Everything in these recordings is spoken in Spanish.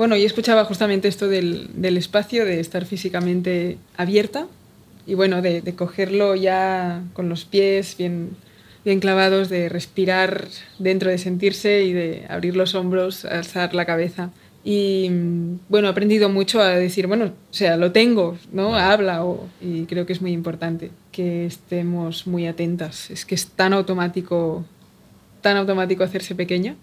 Bueno, y escuchaba justamente esto del, del espacio, de estar físicamente abierta y bueno, de, de, cogerlo ya con los pies bien, bien clavados, de respirar dentro, de sentirse y de abrir los hombros, alzar la cabeza. Y bueno, he aprendido mucho a decir, bueno, o sea, lo tengo, ¿no? Habla, o, y creo que es muy importante que estemos muy atentas. Es que es tan automático, tan automático hacerse pequeña.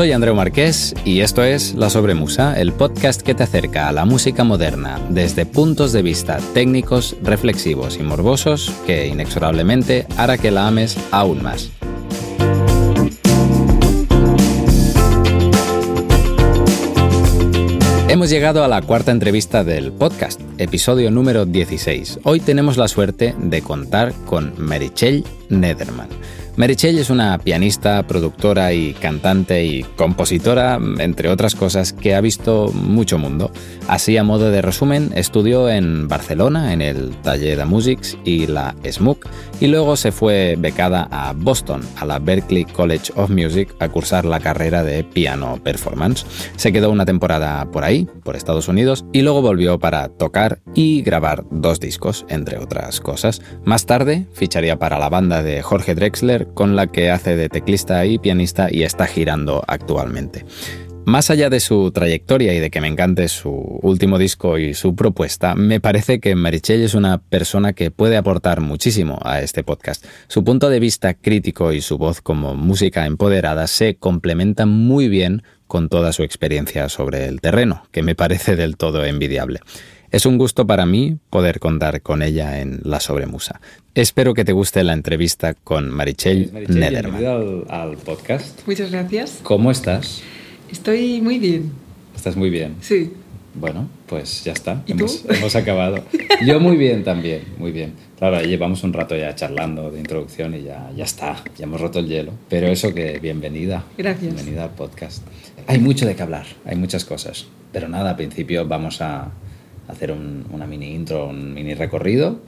Soy Andreu Marqués y esto es La Sobremusa, el podcast que te acerca a la música moderna desde puntos de vista técnicos, reflexivos y morbosos que inexorablemente hará que la ames aún más. Hemos llegado a la cuarta entrevista del podcast, episodio número 16. Hoy tenemos la suerte de contar con Merichel Nederman. Merichel es una pianista, productora y cantante y compositora, entre otras cosas, que ha visto mucho mundo. Así, a modo de resumen, estudió en Barcelona, en el Taller de Musics y la SMUC, y luego se fue becada a Boston, a la Berklee College of Music, a cursar la carrera de piano performance. Se quedó una temporada por ahí, por Estados Unidos, y luego volvió para tocar y grabar dos discos, entre otras cosas. Más tarde, ficharía para la banda de Jorge Drexler, con la que hace de teclista y pianista y está girando actualmente. Más allá de su trayectoria y de que me encante su último disco y su propuesta, me parece que Marichelle es una persona que puede aportar muchísimo a este podcast. Su punto de vista crítico y su voz como música empoderada se complementan muy bien con toda su experiencia sobre el terreno, que me parece del todo envidiable. Es un gusto para mí poder contar con ella en La Sobremusa. Espero que te guste la entrevista con Marichel, Marichel Nederman. Bienvenido al, al, podcast. Muchas gracias. ¿Cómo estás? Estoy muy bien. ¿Estás muy bien? Sí. Bueno, pues ya está. ¿Y hemos, tú? hemos acabado. Yo muy bien también, muy bien. Claro, llevamos un rato ya charlando de introducción y ya, ya está, ya hemos roto el hielo. Pero eso que bienvenida. Gracias. Bienvenida al podcast. Hay mucho de qué hablar, hay muchas cosas. Pero nada, al principio vamos a hacer un, una mini intro, un mini recorrido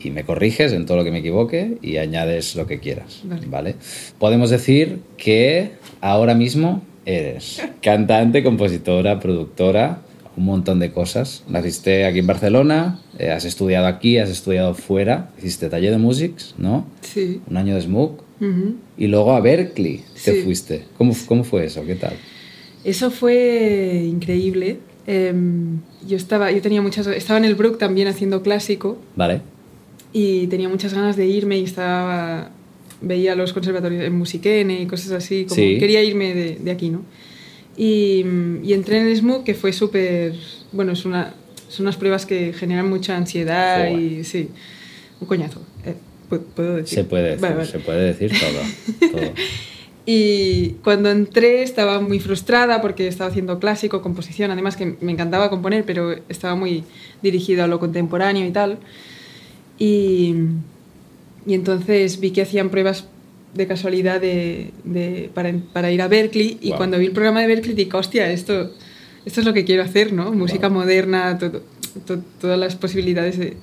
y me corriges en todo lo que me equivoque y añades lo que quieras. Vale. ¿vale? Podemos decir que ahora mismo eres cantante, compositora, productora, un montón de cosas. Naciste aquí en Barcelona, eh, has estudiado aquí, has estudiado fuera, hiciste taller de musics, ¿no? Sí. Un año de SMUC y luego a Berkeley te Sí. fuiste. ¿Cómo, ¿Cómo fue eso? ¿Qué tal? Eso fue increíble. Em, yo estaba, yo tenía muchas, estaba en el Brook también haciendo clásico Vale. y tenía muchas ganas de irme y estaba veía los conservatorios en Musiquene y cosas así, como Sí. quería irme de, de aquí, ¿no? Y, y entré en el SMUC, que fue súper, bueno, es una, son unas pruebas que generan mucha ansiedad Joder. y sí, un coñazo, eh, pu- puedo decir. Se puede decir, Vale, vale. se puede decir todo. todo. Y cuando entré estaba muy frustrada porque estaba haciendo clásico, composición, además que me encantaba componer, pero estaba muy dirigido a lo contemporáneo y tal. Y, y entonces vi que hacían pruebas de casualidad de, de- para, para ir a Berkeley y Guau. cuando vi el programa de Berkeley dije, hostia, esto, esto es lo que quiero hacer, ¿no? Música Guau. moderna, todo- to- todas las posibilidades de,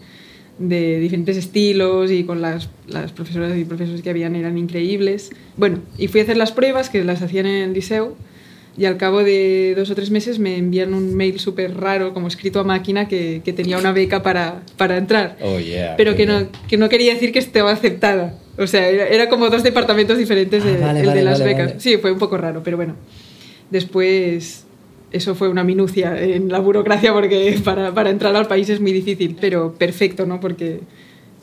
de diferentes estilos y con las, las profesoras y profesores que habían eran increíbles. Bueno, y fui a hacer las pruebas que las hacían en el liceo y al cabo de dos o tres meses me envían un mail súper raro, como escrito a máquina, que, que tenía una beca para, para entrar. Oh, yeah. Pero que no, que no quería decir que estaba aceptada. O sea, era, era como dos departamentos diferentes de, Ah, vale, el vale, de las vale, becas. Sí, fue un poco raro, pero bueno. Después, eso fue una minucia en la burocracia porque para, para entrar al país es muy difícil. Pero perfecto, ¿no? Porque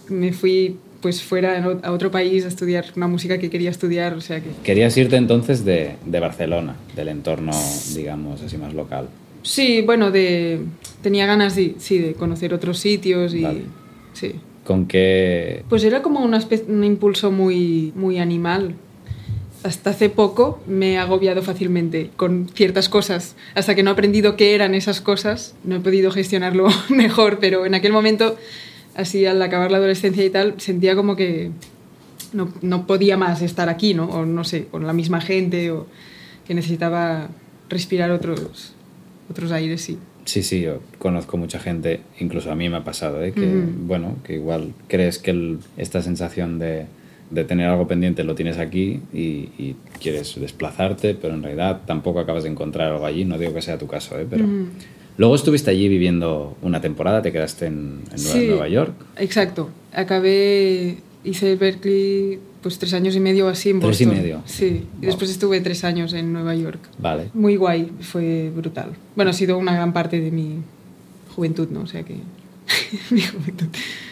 me fui pues fuera a otro país a estudiar una música que quería estudiar, o sea que... Querías irte entonces de, de Barcelona, del entorno, digamos, así más local. Sí, bueno, de, tenía ganas de, sí, de conocer otros sitios y... Vale. Sí. ¿Con qué...? Pues era como una un impulso muy, muy animal. Hasta hace poco me he agobiado fácilmente con ciertas cosas. Hasta que no he aprendido qué eran esas cosas, no he podido gestionarlo mejor, pero en aquel momento, así al acabar la adolescencia y tal, sentía como que no, no podía más estar aquí, ¿no? O no sé, con la misma gente, o que necesitaba respirar otros, otros aires, sí. Sí, sí, yo conozco mucha gente, incluso a mí me ha pasado, ¿eh? que, bueno, que igual crees que el- esta sensación de, de tener algo pendiente lo tienes aquí y, y quieres desplazarte, pero en realidad tampoco acabas de encontrar algo allí, no digo que sea tu caso, ¿eh? pero... Luego estuviste allí viviendo una temporada, te quedaste en, Sí. Nueva York. Exacto. Acabé, hice Berkeley pues tres años y medio así en Tres y Boston. medio. Sí. Y después estuve tres años en Nueva York. Vale. Muy guay, fue brutal. Bueno, ha sido una gran parte de mi juventud, ¿no? O sea que... mi juventud.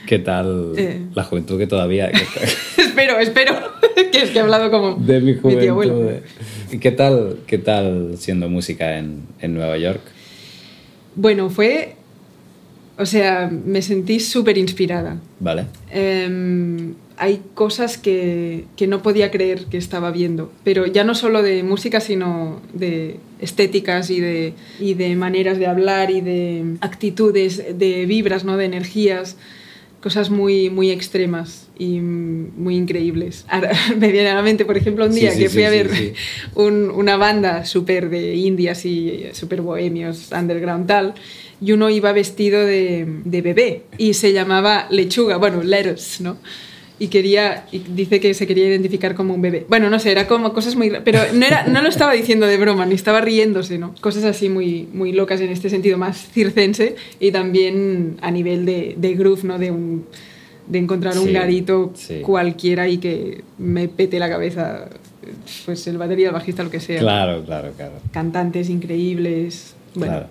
¿Qué tal Eh. la juventud que todavía... espero, espero. que es que he hablado como de mi tío abuelo. juventud. eh. ¿Y qué tal, qué tal siendo música en, en Nueva York? Bueno, fue... O sea, me sentí súper inspirada. Vale. Em, hay cosas que, que no podía creer que estaba viendo, pero ya no solo de música, sino de estéticas y de, y de maneras de hablar y de actitudes, de vibras, ¿no? de energías, cosas muy, muy extremas y muy increíbles. Ahora, me viene a la mente, por ejemplo, un día sí, que sí, fui a ver un- una banda súper de indias y súper bohemios, underground tal, y uno iba vestido de, de bebé y se llamaba Lechuga, bueno, Lettuce, ¿no? Y quería, y dice que se quería identificar como un bebé. Bueno, no sé, era como cosas muy... Pero no, era, no lo estaba diciendo de broma, ni estaba riéndose, ¿no? Cosas así muy, muy locas en este sentido, más circense y también a nivel de, de groove, ¿no? De un de encontrar un Sí, garito sí. cualquiera y que me pete la cabeza, pues el batería, el bajista, lo que sea. Claro, claro, claro. Cantantes increíbles. Bueno, Claro.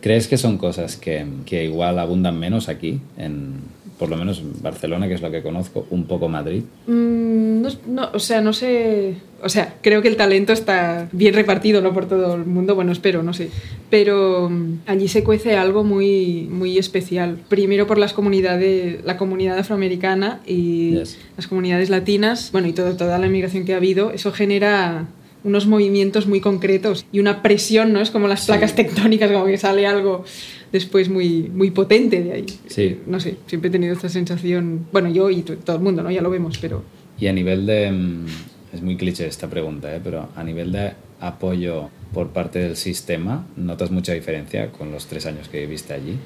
¿Crees que son cosas que, que igual abundan menos aquí, en, por lo menos en Barcelona, que es lo que conozco, un poco Madrid? Mm, no, no, o sea, no sé. O sea, creo que el talento está bien repartido, no por todo el mundo, bueno, espero, no sé. Pero mm, allí se cuece algo muy, muy especial. Primero por las comunidades, la comunidad afroamericana y Yes. las comunidades latinas, bueno, y todo, toda la inmigración que ha habido, eso genera unos movimientos muy concretos y una presión, ¿no? Es como las Sí. placas tectónicas, como que sale algo después muy, muy potente de ahí. Sí. No sé, siempre he tenido esta sensación, bueno, yo y to- todo el mundo, ¿no? Ya lo vemos, pero... Y a nivel de... mm, Es muy cliché esta pregunta, ¿eh? pero a nivel de apoyo por parte del sistema, ¿notas mucha diferencia con los tres años que viviste allí?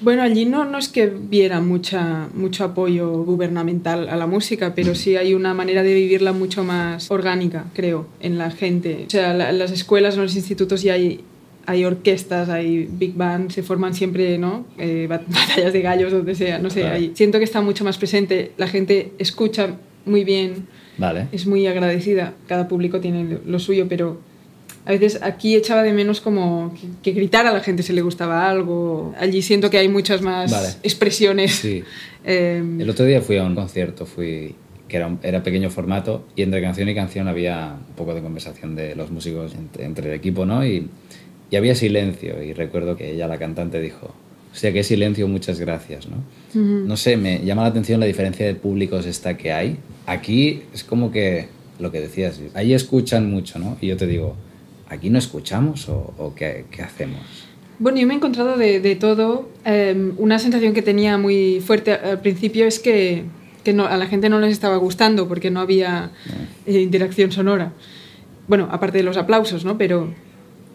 Bueno, allí no, no es que viera mucha, mucho apoyo gubernamental a la música, pero sí hay una manera de vivirla mucho más orgánica, creo, en la gente. O sea, la- en las escuelas, en los institutos ya hay, hay orquestas, hay big band, se forman siempre, ¿no? Eh, bat- batallas de gallos, donde sea, no sé. Claro. hay- siento que está mucho más presente, la gente escucha muy bien, Vale. es muy agradecida, cada público tiene lo suyo, pero a veces aquí echaba de menos como que, que gritar a la gente si le gustaba algo. Allí siento que hay muchas más Vale. expresiones. Sí. Eh, El otro día fui a un concierto, fui que era, un- era pequeño formato y entre canción y canción había un poco de conversación de los músicos entre, entre el equipo, ¿no? Y, y había silencio y recuerdo que ella, la cantante, dijo, hostia, qué silencio, muchas gracias, ¿no? No sé, me llama la atención la diferencia de públicos esta que hay. Aquí es como que, lo que decías, ahí escuchan mucho, ¿no? Y yo te digo, ¿aquí no escuchamos o, o qué, qué hacemos? Bueno, yo me he encontrado de, de todo. Eh, una sensación que tenía muy fuerte al principio es que, que no, a la gente no les estaba gustando porque no había eh, interacción sonora. Bueno, aparte de los aplausos, ¿no? Pero...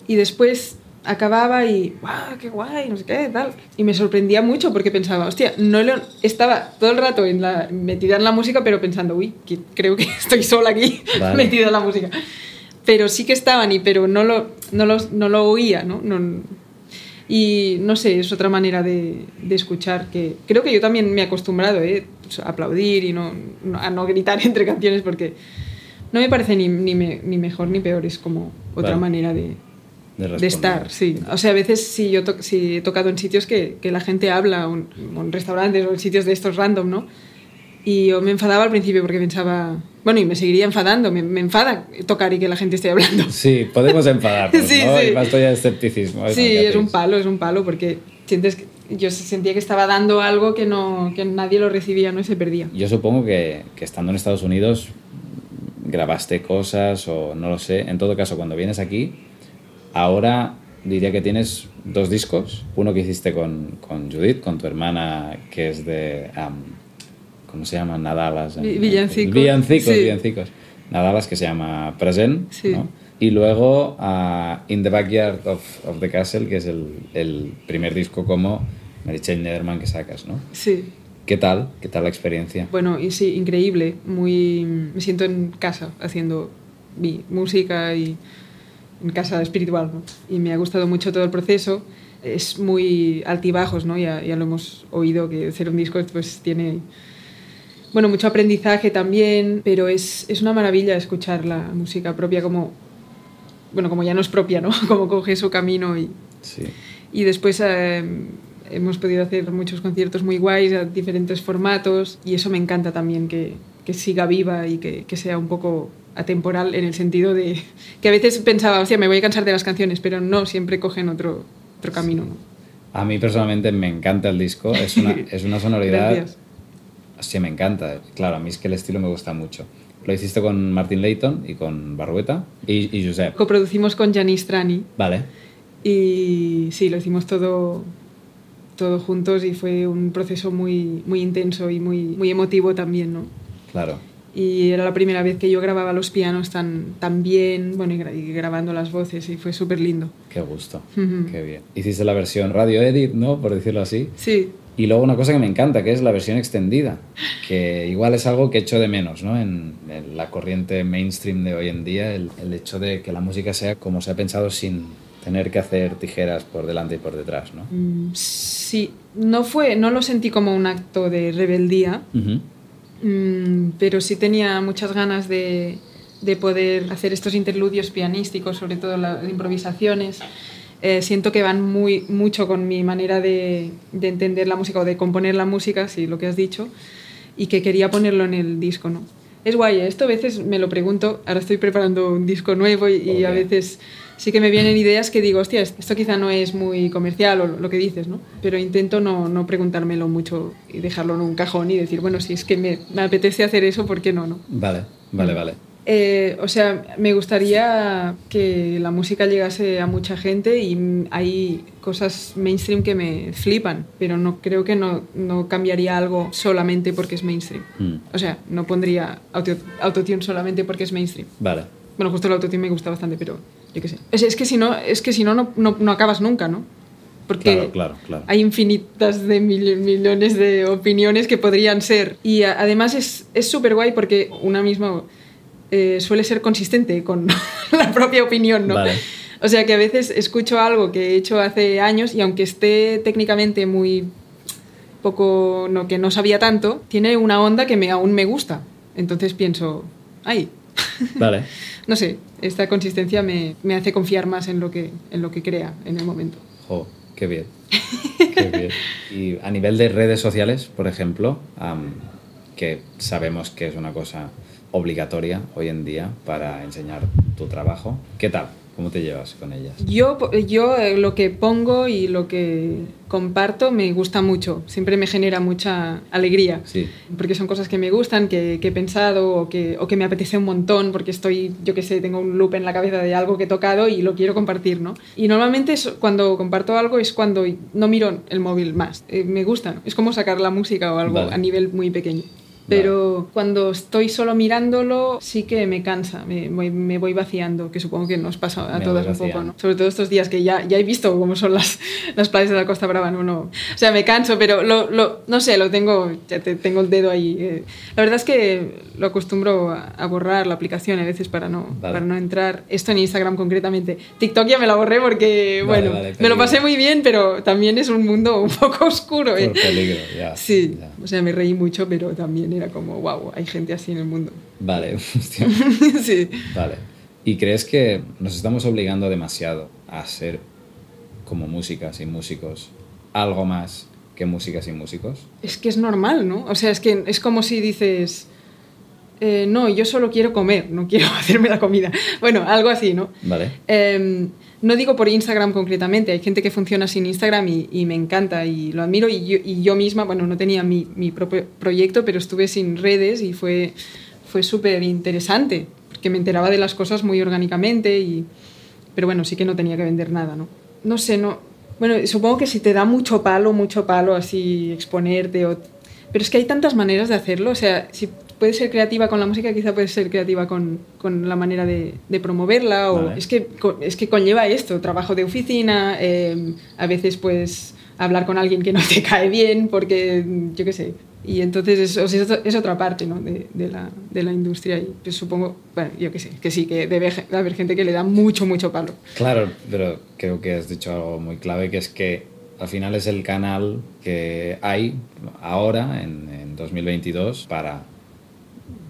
Y después acababa y, ¡guau, qué guay! No sé qué, tal. Y me sorprendía mucho porque pensaba, hostia, no lo, estaba todo el rato en la, metida en la música, pero pensando, uy, que- creo que estoy sola aquí, Vale. metida en la música. Pero sí que estaban, y pero no lo, no los- no lo oía, ¿no? no y no sé, es otra manera de, de escuchar que creo que yo también me he acostumbrado ¿eh? Pues, a aplaudir y no, a no gritar entre canciones porque no me parece ni, ni, me- ni mejor ni peor, es como otra Vale. manera de, De, de estar, sí. O sea, a veces sí, yo to- sí he tocado en sitios que, que la gente habla, o en, o en restaurantes o en sitios de estos random, ¿no? Y yo me enfadaba al principio porque pensaba, bueno, y me seguiría enfadando, me, me enfada tocar y que la gente esté hablando. Sí, podemos enfadarnos, Sí, ¿no? sí. Y más de escepticismo. ¿eh? Sí, ¿Qué es un palo, es un palo, porque sientes que, yo sentía que estaba dando algo que, no, que nadie lo recibía, ¿no? Y se perdía. Yo supongo que, que estando en Estados Unidos grabaste cosas o no lo sé. En todo caso, cuando vienes aquí, ahora diría que tienes dos discos. Uno que hiciste con, con Judith, con tu hermana, que es de... am, ¿Cómo se llama? Nadalas. en- Vi- villancicos. Villancicos, Sí. villancicos. Nadalas que se llama Present, Sí. ¿no? Y luego a In the Backyard of, of the Castle, que es el, el primer disco como Mary Nederman que sacas, ¿no? Sí. ¿Qué tal? ¿Qué tal la experiencia? Bueno, sí, increíble. Muy, me siento en casa haciendo mi música y en casa espiritual, ¿no? Y me ha gustado mucho todo el proceso. Es muy altibajos, ¿no? Ya, ya lo hemos oído que hacer un disco pues tiene bueno, mucho aprendizaje también, pero es, es una maravilla escuchar la música propia como bueno, como ya no es propia, ¿no? Como coge su camino y, Sí. y después eh, hemos podido hacer muchos conciertos muy guays, a diferentes formatos, y eso me encanta también, que, que siga viva y que, que sea un poco atemporal en el sentido de que a veces pensaba, hostia, me voy a cansar de las canciones, pero no, siempre cogen otro, otro camino. ¿no? A mí personalmente me encanta el disco. Es una, es una sonoridad... Gracias. Sí, me encanta. Claro, a mí es que el estilo me gusta mucho. Lo hiciste con Martin Layton y con Barrueta y, y Josep. Coproducimos con Janis Trani Vale. y sí, lo hicimos todo, todo juntos y fue un proceso muy, muy intenso y muy, muy emotivo también, ¿no? Claro. Y era la primera vez que yo grababa los pianos tan, tan bien, bueno, y, gra- y grabando las voces, y fue súper lindo. Qué gusto. Qué bien. Hiciste la versión radio edit, ¿no? Por decirlo así. Sí, Y luego una cosa que me encanta, que es la versión extendida, que igual es algo que echo de menos, ¿no? En, en la corriente mainstream de hoy en día, el, el hecho de que la música sea como se ha pensado sin tener que hacer tijeras por delante y por detrás, ¿no? Mm, sí, no fue, no lo sentí como un acto de rebeldía, mm, pero sí tenía muchas ganas de, de poder hacer estos interludios pianísticos, sobre todo las improvisaciones. Eh, siento que van muy mucho con mi manera de, de entender la música o de componer la música, sí, lo que has dicho, y que quería ponerlo en el disco, ¿no? Es guay, ¿eh? esto a veces me lo pregunto, ahora estoy preparando un disco nuevo y, y a veces sí que me vienen ideas que digo, hostia, esto quizá no es muy comercial o lo que dices, ¿no? Pero intento no, no preguntármelo mucho y dejarlo en un cajón y decir, bueno, si es que me, me apetece hacer eso, ¿por qué no, no? Vale, vale, vale. Eh, o sea, me gustaría que la música llegase a mucha gente y hay cosas mainstream que me flipan, pero no creo que no, no cambiaría algo solamente porque es mainstream. Mm. O sea, no pondría auto- autotune solamente porque es mainstream. Vale. Bueno, justo el autotune me gusta bastante, pero yo qué sé. Es, es que si no, es que si no, no, no, no acabas nunca, ¿no? Porque Claro, claro, claro. hay infinitas de mil- millones de opiniones que podrían ser. Y además es es súper guay porque una misma eh, suele ser consistente con la propia opinión, ¿no? Vale. O sea que a veces escucho algo que he hecho hace años y aunque esté técnicamente muy poco, no, que no sabía tanto, tiene una onda que me, aún me gusta. Entonces pienso, ay, Vale. no sé, esta consistencia me, me hace confiar más en lo, que, en lo que crea en el momento. Jo, qué bien. Qué bien. Y a nivel de redes sociales, por ejemplo, que sabemos que es una cosa obligatoria hoy en día para enseñar tu trabajo, ¿qué tal? ¿Cómo te llevas con ellas? Yo, yo eh, lo que pongo y lo que comparto me gusta mucho, siempre me genera mucha alegría. Sí. Porque son cosas que me gustan, que, que he pensado o que, o que me apetece un montón porque estoy, yo qué sé, tengo un loop en la cabeza de algo que he tocado y lo quiero compartir, ¿no? Y normalmente es- cuando comparto algo es cuando no miro el móvil más. Eh, me gusta, ¿no? es como sacar la música o algo Vale. a nivel muy pequeño. Pero cuando estoy solo mirándolo, sí que me cansa, me, voy- me voy vaciando, que supongo que nos pasa a Me un poco. ¿no? Sobre todo estos días que ya, ya he visto cómo son las, las playas de la Costa Brava, ¿no? no o sea, me canso, pero lo, lo- no sé, lo tengo, ya te- tengo el dedo ahí. eh. La verdad es que lo acostumbro a, a borrar la aplicación a veces para no, Vale. para no entrar. Esto en Instagram concretamente. TikTok ya me la borré porque, Vale, bueno, vale, me lo pasé muy bien, pero también es un mundo un poco oscuro. ¿eh? Por peligro, ya. Sí, ya. o sea, me reí mucho, pero también era como, wow, hay gente así en el mundo. Vale, hostia. sí. Vale. ¿Y crees que nos estamos obligando demasiado a ser como músicas y músicos algo más que músicas y músicos? Es que es normal, ¿no? O sea, es que es como si dices, eh, no, yo solo quiero comer, no quiero hacerme la comida. Bueno, algo así, ¿no? Vale. Eh, no digo por Instagram concretamente, hay gente que funciona sin Instagram y, y me encanta y lo admiro y yo, y yo misma, bueno, no tenía mi, mi propio proyecto, pero estuve sin redes y fue, fue súper interesante, porque me enteraba de las cosas muy orgánicamente y... Pero bueno, sí que no tenía que vender nada, ¿no? No sé, no... Bueno, supongo que si te da mucho palo, mucho palo así exponerte o... Pero es que hay tantas maneras de hacerlo, o sea, si puede ser creativa con la música, quizá puede ser creativa con, con la manera de, de promoverla. O Vale. es, que, es que conlleva esto, trabajo de oficina, eh, a veces pues hablar con alguien que no te cae bien, porque yo qué sé. Y entonces es, es otra- es otra parte ¿no? de, de la, de la industria y pues supongo, bueno, yo qué sé, que sí, que debe haber gente que le da mucho, mucho palo. Claro, pero creo que has dicho algo muy clave, que es que al final es el canal que hay ahora, en, en 2022, para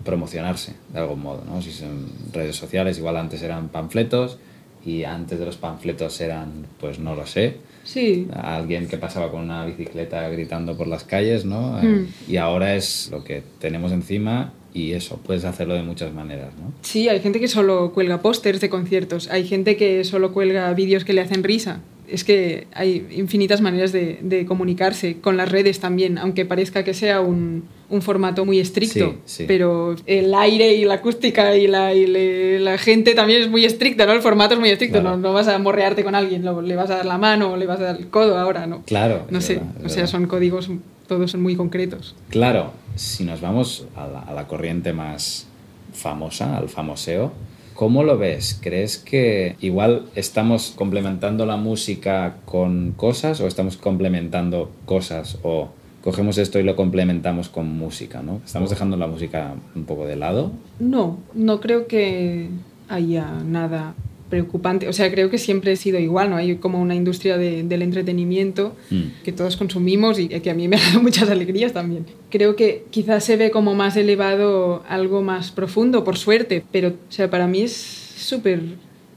promocionarse de algún modo, ¿no? Si son redes sociales, igual antes eran panfletos y antes de los panfletos eran, pues no lo sé, Sí, alguien que pasaba con una bicicleta gritando por las calles, ¿no? Mm. Y ahora es lo que tenemos encima y eso, puedes hacerlo de muchas maneras, ¿no? Sí, hay gente que solo cuelga pósters de conciertos, hay gente que solo cuelga vídeos que le hacen risa. Es que hay infinitas maneras de, de comunicarse, con las redes también, aunque parezca que sea un, un formato muy estricto, Sí, sí. pero el aire y la acústica y, la, y le- la gente también es muy estricta, ¿no? El formato es muy estricto, Claro. no, no vas a morrearte con alguien, le vas a dar la mano o le vas a dar el codo ahora, ¿no? Claro. No sé, verdad, o sea, son códigos, todos son muy concretos. Claro, si nos vamos a la, a la corriente más famosa, al famoseo, ¿cómo lo ves? ¿Crees que igual estamos complementando la música con cosas o estamos complementando cosas o cogemos esto y lo complementamos con música, ¿no? Estamos dejando la música un poco de lado. No, no creo que haya nada preocupante. O sea, creo que siempre ha sido igual, ¿no? Hay como una industria de- del entretenimiento Mm. que todos consumimos y que a mí me ha dado muchas alegrías también. Creo que quizás se ve como más elevado algo más profundo, por suerte, pero o sea, para mí es súper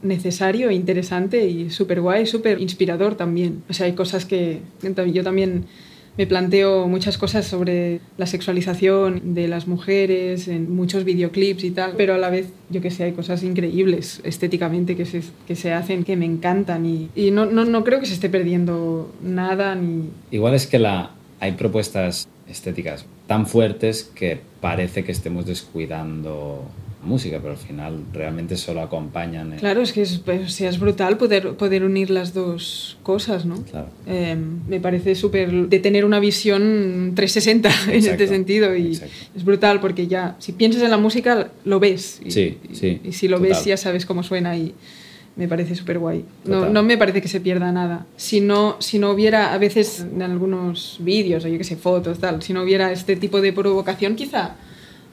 necesario, interesante y súper guay, súper inspirador también. O sea, hay cosas que yo también me planteo muchas cosas sobre la sexualización de las mujeres en muchos videoclips y tal, pero a la vez, yo que sé, hay cosas increíbles estéticamente que se, que se hacen que me encantan y, no, no, no creo que se esté perdiendo nada ni... Igual es que la, hay propuestas estéticas tan fuertes que parece que estemos descuidando música, pero al final realmente solo acompañan. el- Claro, es que es, pues, es brutal poder, poder unir las dos cosas, ¿no? Claro. Eh, me parece súper de tener una visión 360 en este Exacto, sentido y exacto. es brutal porque ya si piensas en la música lo ves y, Sí, y- sí, y si lo total. ves ya sabes cómo suena y me parece súper guay. No, no me parece que se pierda nada. Si no, si no hubiera, a veces en algunos vídeos o yo que sé, fotos, tal, si no hubiera este tipo de provocación quizá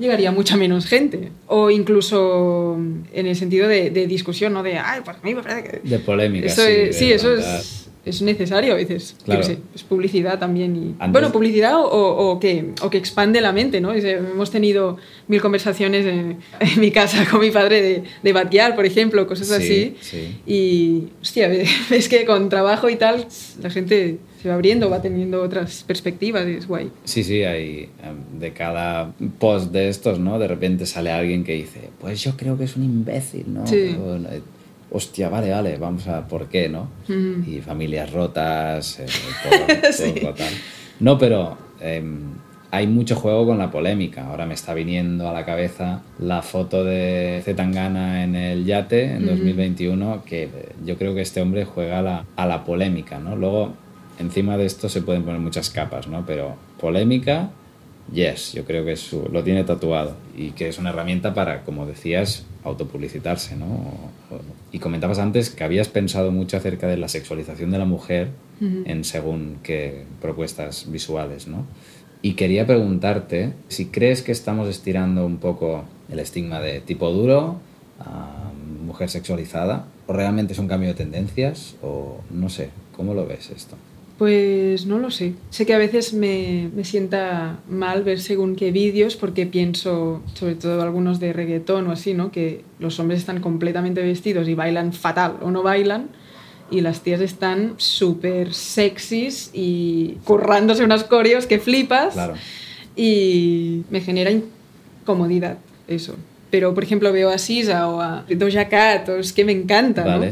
llegaría mucha menos gente. O incluso en el sentido de, de discusión, ¿no? De, ay, pues a mí me parece que... De polémica, Eso sí. es- sí, eso es, es necesario a veces. Claro. sé, es publicidad también. Y, Antes- Bueno, publicidad o, o- o que, o que expande la mente, ¿no? Es, eh, hemos tenido mil conversaciones en, en mi casa con mi padre de, de batear, por ejemplo, cosas Sí, así. sí. Y, hostia, ves que con trabajo y tal, la gente se va abriendo, va teniendo otras perspectivas y es guay. Sí, sí, hay em, de cada post de estos, ¿no? De repente sale alguien que dice, pues yo creo que es un imbécil, ¿no? Sí. Eh, Hostia, vale, vale, vamos a por qué, ¿no? Ujú. Y familias rotas, eh, todo, todo Sí. fatal. No, pero em, hay mucho juego con la polémica. Ahora me está viniendo a la cabeza la foto de Zetangana en el yate en 2021, que eh, yo creo que este hombre juega a la, a la polémica, ¿no? Luego, encima de esto se pueden poner muchas capas, ¿no? Pero polémica, yes, yo creo que su- lo tiene tatuado y que es una herramienta para, como decías, autopublicitarse, ¿no? O- o- y comentabas antes que habías pensado mucho acerca de la sexualización de la mujer en según qué propuestas visuales, ¿no? Y quería preguntarte si crees que estamos estirando un poco el estigma de tipo duro a mujer sexualizada o realmente es un cambio de tendencias o no sé, ¿cómo lo ves esto? Pues no lo sé. Sé que a veces me, me sienta mal ver según qué vídeos porque pienso, sobre todo algunos de reggaetón o así, ¿no? Que los hombres están completamente vestidos y bailan fatal o no bailan y las tías están súper sexys y currándose unos coreos que flipas Claro. y me genera incomodidad eso. Pero, por ejemplo, veo a Sisa o a Doja Cat, o es que me encanta, ¿no?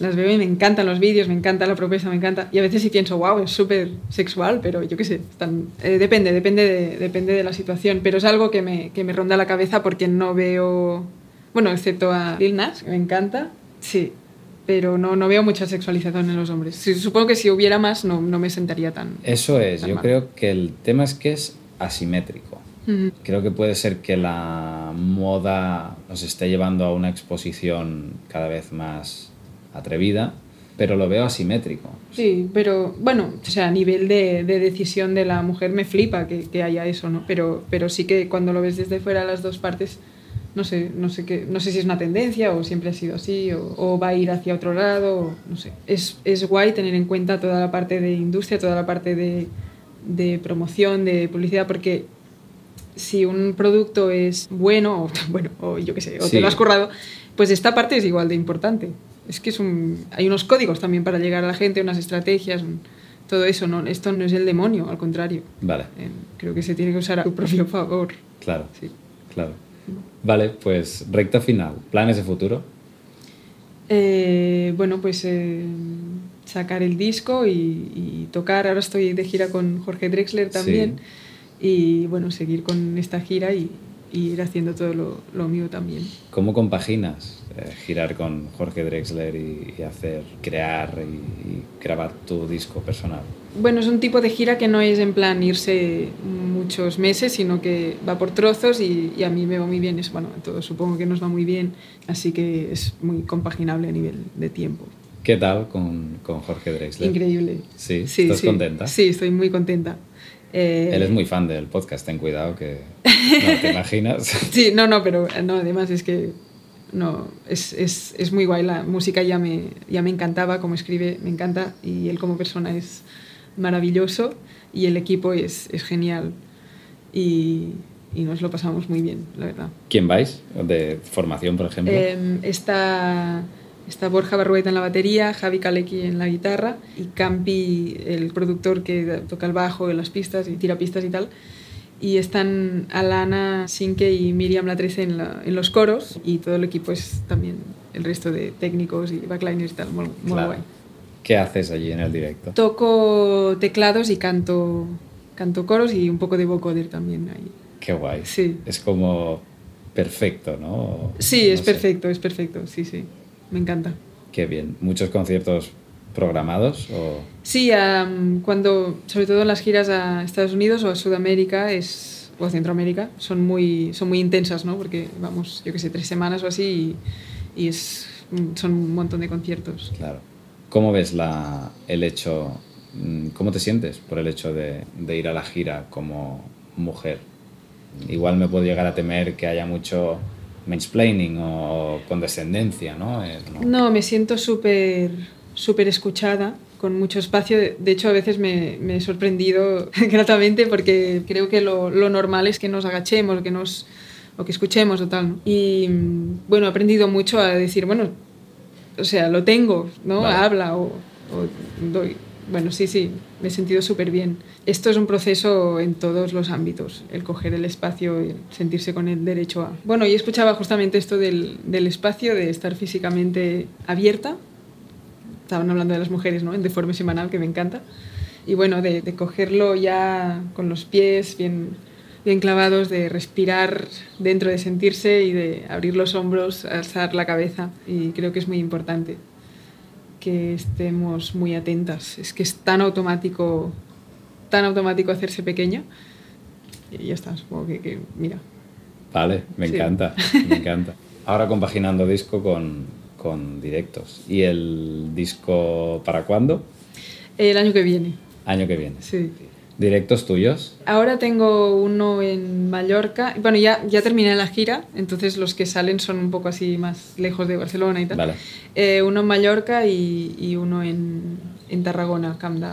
Las veo y me encantan los vídeos, me encanta la propuesta, me encanta. Y a veces sí pienso, wow, es súper sexual, pero yo qué sé, están, eh, depende, depende de, depende de la situación. Pero es algo que me, que me ronda la cabeza porque no veo, bueno, excepto a Lil Nas, que me encanta, sí, pero no, no veo mucha sexualización en los hombres. Sí, supongo que si hubiera más no, no me sentaría tan... Eso es, tan yo mal. creo que el tema es que es asimétrico. Creo que puede ser que la moda nos esté llevando a una exposición cada vez más atrevida, pero lo veo asimétrico. Sí, pero bueno, o sea, a nivel de, de decisión de la mujer me flipa que, que haya eso, ¿no? Pero, pero sí que cuando lo ves desde fuera las dos partes, no sé, no sé qué, no sé si es una tendencia o siempre ha sido así o, o va a ir hacia otro lado, o no sé. Es, es guay tener en cuenta toda la parte de industria, toda la parte de, de promoción, de publicidad, porque si un producto es bueno, o, bueno, o yo qué sé, o Sí. te lo has currado, pues esta parte es igual de importante. Es que es un, hay unos códigos también para llegar a la gente, unas estrategias, un- todo eso. No, esto no es el demonio, al contrario. Vale, Eh, creo que se tiene que usar a tu propio favor. claro, Sí. claro. Vale, pues recta final. ¿Planes de futuro? Eh, bueno, pues eh, sacar el disco y, y tocar. Ahora estoy de gira con Jorge Drexler también. Y bueno, seguir con esta gira y, y ir haciendo todo lo, lo mío también. ¿Cómo compaginas eh, girar con Jorge Drexler y, y hacer, crear y, y grabar tu disco personal? Bueno, es un tipo de gira que no es en plan irse muchos meses, sino que va por trozos y, y a mí me va muy bien. Es, bueno, a todos supongo que nos va muy bien, así que es muy compaginable a nivel de tiempo. ¿Qué tal con, con Jorge Drexler? Increíble. Sí, ¿estás contenta? Sí, estoy muy contenta. Eh, Él es muy fan del podcast, ten cuidado que no te imaginas. Sí, no, no, pero no, además es que no, es, es, es muy guay. La música ya me, ya me encantaba, como escribe, me encanta. Y él como persona es maravilloso y el equipo es, es genial. Y, y nos lo pasamos muy bien, la verdad. ¿Quién vais? ¿De formación, por ejemplo? Eh, está, está Borja Barrueta en la batería, Javi Kalecki en la guitarra y Campi, el productor que toca el bajo en las pistas y tira pistas y tal. Y están Alana Sinke y Miriam Latrece en, la- en los coros y todo el equipo es también el resto de técnicos y backliners y tal, muy, muy Claro. guay. ¿Qué haces allí en el directo? Toco teclados y canto, canto coros y un poco de vocoder también ahí. Qué guay. Sí. Es como perfecto, ¿no? Sí, No es sé. perfecto, es perfecto, sí, sí, me encanta. Qué bien. ¿Muchos conciertos programados? O... Sí, cuando, sobre todo en las giras a Estados Unidos o a Sudamérica es, o a Centroamérica, son muy, son muy intensas, ¿no? Porque vamos, yo qué sé, tres semanas o así y, y es, son un montón de conciertos. Claro. ¿Cómo ves la, el hecho, mm, cómo te sientes por el hecho de, de ir a la gira como mujer? Igual me puedo llegar a temer que haya mucho mansplaining o condescendencia, ¿no? Eh, no. No, me siento súper súper escuchada, con mucho espacio. De hecho, a veces me, me he sorprendido gratamente porque creo que lo, lo normal es que nos agachemos, que nos, o que escuchemos o tal. ¿no? Y bueno, he aprendido mucho a decir, bueno, o sea, lo tengo, ¿no? Vale. Habla o, o doy. Bueno, sí, sí, me he sentido súper bien. Esto es un proceso en todos los ámbitos, el coger el espacio, el sentirse con el derecho a... Bueno, y escuchaba justamente esto del, del espacio, de estar físicamente abierta. Estaban hablando de las mujeres, ¿no? En deforme semanal, que me encanta. Y bueno, de, de cogerlo ya con los pies bien, bien clavados, de respirar dentro, de sentirse y de abrir los hombros, alzar la cabeza. Y creo que es muy importante que estemos muy atentas. Es que es tan automático, tan automático hacerse pequeña. Y ya está, supongo que, que mira. Vale, me Sí. encanta, me encanta. Ahora compaginando disco con, con directos. ¿Y el disco para cuándo? El año que viene, Año que viene. sí. ¿Directos tuyos? Ahora tengo uno en Mallorca. Bueno, ya, ya terminé la gira, entonces los que salen son un poco así más lejos de Barcelona y tal. Vale. Eh, uno en Mallorca y, y uno en, en Tarragona, Camp de,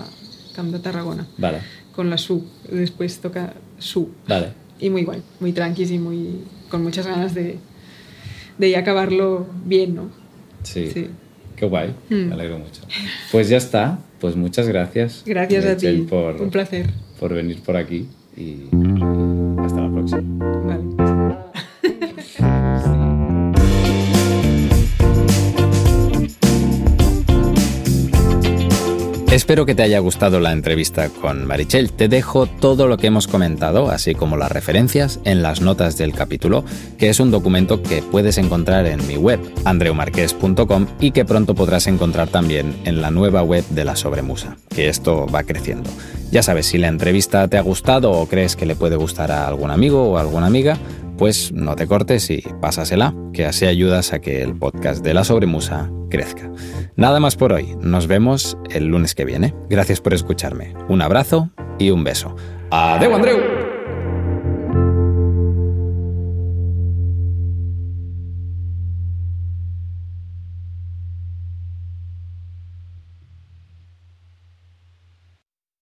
Camp de Tarragona, Vale, con la SU. Después toca SU. vale. Y muy guay, muy tranquis y muy, con muchas ganas de, de ya acabarlo bien, ¿no? Sí. Sí. Qué guay, Mm. me alegro mucho. Pues ya está, pues muchas gracias. Gracias a ti, por, un placer. por venir por aquí y hasta la próxima. Vale. Espero que te haya gustado la entrevista con Marichel. Te dejo todo lo que hemos comentado, así como las referencias, en las notas del capítulo, que es un documento que puedes encontrar en mi web, andreumarques.com, y que pronto podrás encontrar también en la nueva web de la Sobremusa, que esto va creciendo. Ya sabes, si la entrevista te ha gustado o crees que le puede gustar a algún amigo o alguna amiga, pues no te cortes y pásasela, que así ayudas a que el podcast de la sobremusa crezca. Nada más por hoy, nos vemos el lunes que viene. Gracias por escucharme. Un abrazo y un beso. ¡Adeu, Andreu!